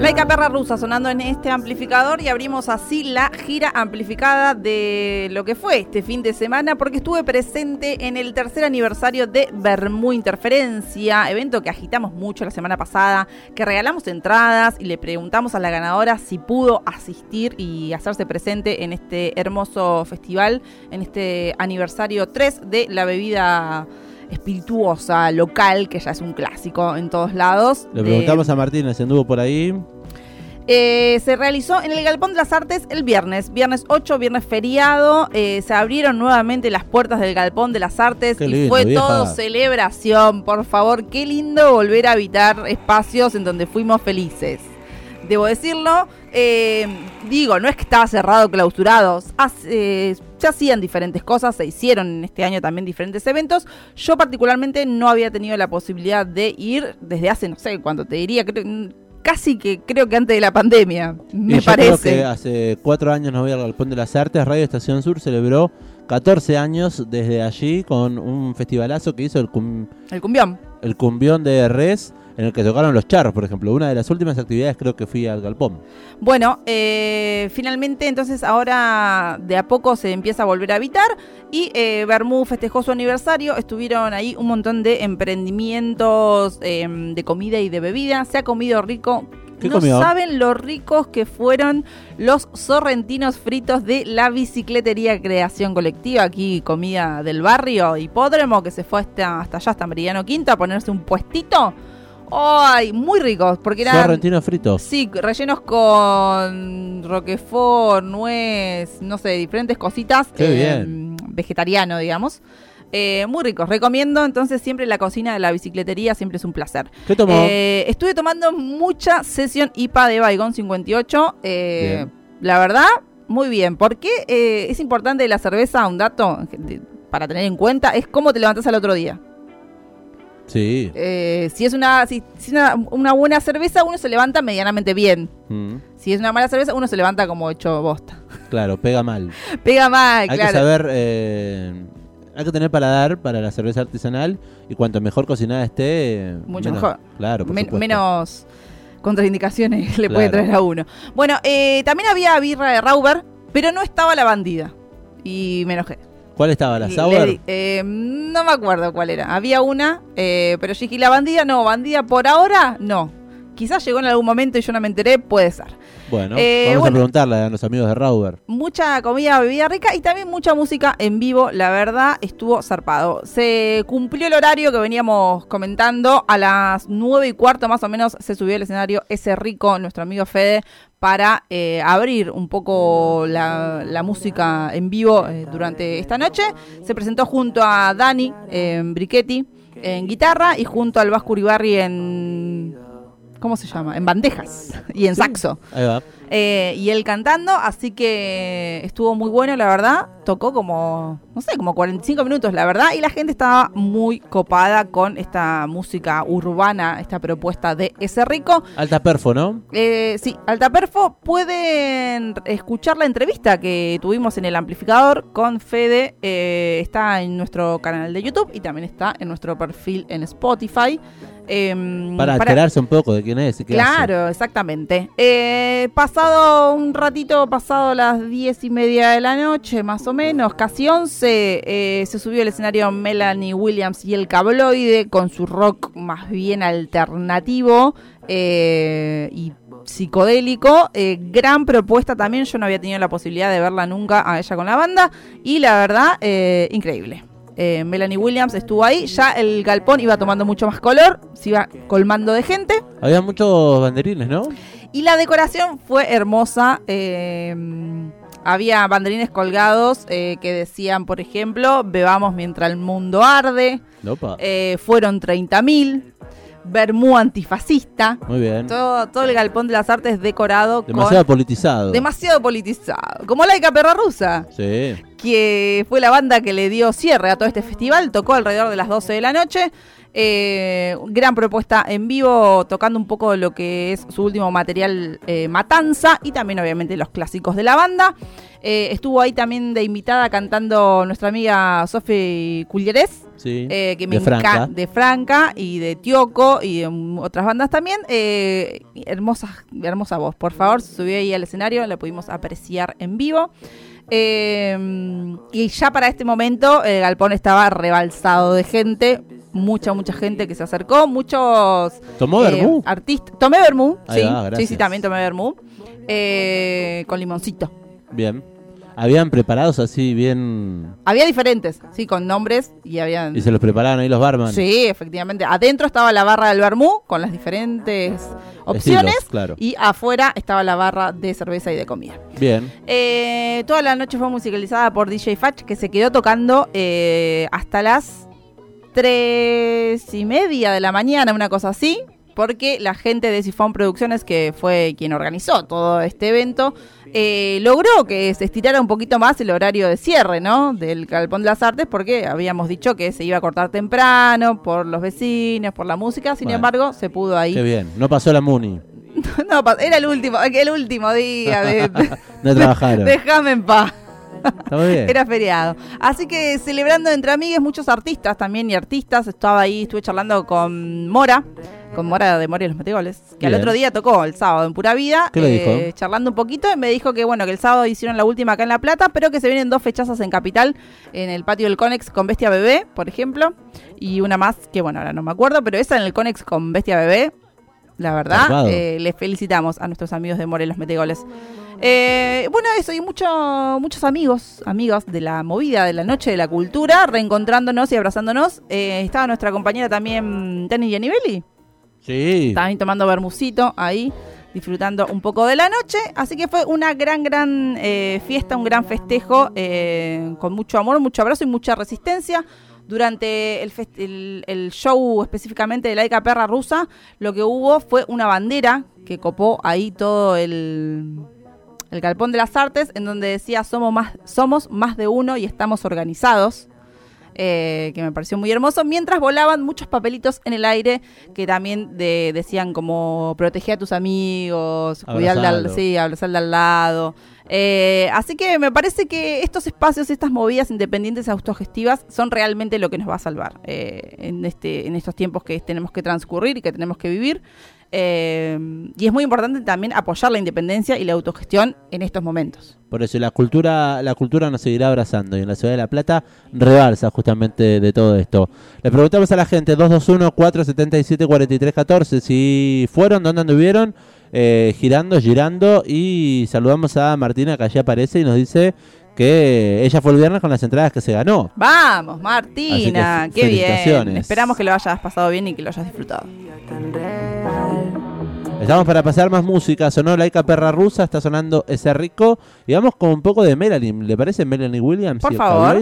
Laica Perra Rusa sonando en este amplificador y abrimos así la gira amplificada de lo que fue este fin de semana porque estuve presente en el tercer aniversario de Bermú Interferencia, evento que agitamos mucho la semana pasada, que regalamos entradas y le preguntamos a la ganadora si pudo asistir y hacerse presente en este hermoso festival, en este aniversario 3 de la bebida espirituosa local, que ya es un clásico en todos lados. Le preguntamos a Martínez, anduvo por ahí. Eh, se realizó en el Galpón de las Artes el viernes, viernes 8, viernes feriado. Eh, se abrieron nuevamente las puertas del Galpón de las Artes y fue todo celebración. Por favor, qué lindo volver a habitar espacios en donde fuimos felices. Debo decirlo, eh, digo, no es que estaba cerrado, clausurado. Hace, se hacían diferentes cosas, se hicieron en este año también diferentes eventos. Yo particularmente no había tenido la posibilidad de ir desde hace, no sé cuánto te diría, casi que creo que antes de la pandemia, me parece. Creo que hace cuatro años no voy al Galpón de las Artes, Radio Estación Sur celebró 14 años desde allí con un festivalazo que hizo el, el cumbión. El cumbión de Res en el que tocaron los charros, por ejemplo. Una de las últimas actividades creo que fui al galpón. Bueno, eh, finalmente entonces ahora de a poco se empieza a volver a habitar y eh, Bermú festejó su aniversario. Estuvieron ahí un montón de emprendimientos em, de comida y de bebida. Se ha comido rico. no saben lo ricos que fueron los sorrentinos fritos de la bicicletería Creación Colectiva, aquí comida del barrio Hipódromo, que se fue hasta, hasta allá, hasta Meridiano Quinto, a ponerse un puestito. ¡Ay! Muy ricos, porque eran... Sorrentinos fritos. Sí, rellenos con roquefort, nuez, no sé, diferentes cositas. Qué eh, bien. Vegetariano, digamos. Eh, muy ricos. Recomiendo entonces siempre la cocina de la bicicletería, siempre es un placer. ¿Qué tomó? Eh, estuve tomando mucha sesión IPA de Baigón 58. la verdad, muy bien. Porque es importante la cerveza, un dato para tener en cuenta, es cómo te levantas al otro día. Sí. Eh, si es una, si, una, buena cerveza, uno se levanta medianamente bien. Mm. Si es una mala cerveza, uno se levanta como hecho bosta. Claro, pega mal. pega mal, hay que saber, eh, hay que tener paladar para la cerveza artesanal y cuanto mejor cocinada esté, mucho mejor. Claro, menos contraindicaciones le puede traer a uno. Bueno, eh, también había birra de Rauber, pero no estaba la bandida. Y me enojé. ¿Cuál estaba? ¿La Sauer? Eh, no me acuerdo cuál era. Había una, eh, pero yo dije, ¿la bandida? No, bandida por ahora, no. Quizás llegó en algún momento y yo no me enteré, puede ser. Bueno, eh, vamos a preguntarle a los amigos de Rauber. Mucha comida, bebida rica y también mucha música en vivo. La verdad, estuvo zarpado. Se cumplió el horario que veníamos comentando. A las nueve y cuarto más o menos se subió al escenario ese rico, nuestro amigo Fede, para eh, abrir un poco la, música en vivo eh, durante esta noche. Se presentó junto a Dani en Brichetti en guitarra y junto al Vasco Uribarri en ¿cómo se llama? En bandejas y en saxo. Ahí va. Eh, y él cantando, así que estuvo muy bueno, la verdad. Tocó como, no sé, como 45 minutos, la verdad. Y la gente estaba muy copada con esta música urbana, esta propuesta de ese rico. Alta perfo, ¿no? Eh, sí, alta perfo. Pueden escuchar la entrevista que tuvimos en el amplificador con Fede. Eh, está en nuestro canal de YouTube y también está en nuestro perfil en Spotify. Em, para, enterarse un poco de quién es. claro, exactamente. Eh, un ratito, pasado las diez y media de la noche, más o menos, casi once, eh, se subió al escenario Melanie Williams y el cabloide con su rock más bien alternativo eh, y psicodélico. gran propuesta también, yo no había tenido la posibilidad de verla nunca a ella con la banda y la verdad, increíble. Eh, Melanie Williams estuvo ahí. Ya el galpón iba tomando mucho más color, se iba colmando de gente. Había muchos banderines, ¿no? Y la decoración fue hermosa. Eh, había banderines colgados eh, que decían, por ejemplo, bebamos mientras el mundo arde. fueron 30.000. Bermú antifascista. Muy bien. Todo, todo el galpón de las artes decorado Demasiado politizado. Demasiado politizado. Como Laica Perra Rusa. Sí. Que fue la banda que le dio cierre a todo este festival. Tocó alrededor de las 12 de la noche. Eh, gran propuesta en vivo, tocando un poco lo que es su último material eh, Matanza y también obviamente los clásicos de la banda. Eh, estuvo ahí también de invitada cantando nuestra amiga Sofi Culleres. que me de Franca. de Franca y de Tioco y de otras bandas también. hermosa, hermosa voz. Por favor, subió ahí al escenario, la pudimos apreciar en vivo. Y ya para este momento el galpón estaba rebalsado de gente mucha, mucha gente que se acercó, muchos ¿Tomó eh, artistas. Tomé vermú, sí, sí, sí, también tomé vermú, eh, con limoncito. Bien. ¿Habían preparados así bien...? Había diferentes, sí, con nombres y habían... ¿Y se los preparaban ahí los barman? Sí, efectivamente. Adentro estaba la barra del vermú con las diferentes opciones claro. y afuera estaba la barra de cerveza y de comida. Bien. Eh, toda la noche fue musicalizada por DJ Fatch que se quedó tocando hasta las tres y media de la mañana, una cosa así, porque la gente de Sifón Producciones, que fue quien organizó todo este evento, eh, logró que se estirara un poquito más el horario de cierre, ¿no? Del Galpón de las Artes, porque habíamos dicho que se iba a cortar temprano por los vecinos, por la música, sin embargo, se pudo ahí. Qué bien, no pasó la Muni. no, era el último, el último día de... no trabajaron. Déjame en paz. Era feriado. Así que celebrando entre amigues, muchos artistas también y artistas. Estaba ahí, estuve charlando con Mora, con Mora de Mora y los Metegoles, que al otro día tocó el sábado en Pura Vida, eh, charlando un poquito, y me dijo que bueno, que el sábado hicieron la última acá en La Plata, pero que se vienen dos fechazas en Capital, en el patio del Conex con Bestia Bebé, por ejemplo, y una más que bueno, ahora no me acuerdo, pero esa en el Conex con Bestia Bebé, la verdad, eh, les felicitamos a nuestros amigos de Mora y los Metegoles. Eh, bueno, eso, y mucho, muchos amigos, amigas de la movida de la noche de la cultura, reencontrándonos y abrazándonos. Eh, estaba nuestra compañera también, Tani Gianibelli. Sí. También tomando bermucito ahí, disfrutando un poco de la noche. Así que fue una gran, gran eh, fiesta, un gran festejo, con mucho amor, mucho abrazo y mucha resistencia durante el, el, show específicamente de la Ica Perra Rusa, lo que hubo fue una bandera que copó ahí todo el, el Galpón de las Artes, en donde decía somos más, somos más de uno y estamos organizados. Eh, que me pareció muy hermoso, mientras volaban muchos papelitos en el aire que también decían como protege a tus amigos, cuidar al, sí, abrazar al lado. Eh, así que me parece que estos espacios, estas movidas independientes autogestivas son realmente lo que nos va a salvar eh, en, este, en estos tiempos que tenemos que transcurrir y que tenemos que vivir. Eh, y es muy importante también apoyar la independencia y la autogestión en estos momentos. Por eso la cultura, la cultura nos seguirá abrazando y en la ciudad de La Plata rebalsa justamente de todo esto. Le preguntamos a la gente 221-477-4314 si fueron, dónde anduvieron, eh, girando, girando y saludamos a Martina que allí aparece y nos dice que ella fue el viernes con las entradas que se ganó. Vamos, Martina, qué bien. Esperamos que lo hayas pasado bien y que lo hayas disfrutado. Estamos para pasar más música. Sonó Laika Perra Rusa, está sonando ese rico. Y vamos con un poco de Melanie. ¿Le parece Melanie Williams? Por favor.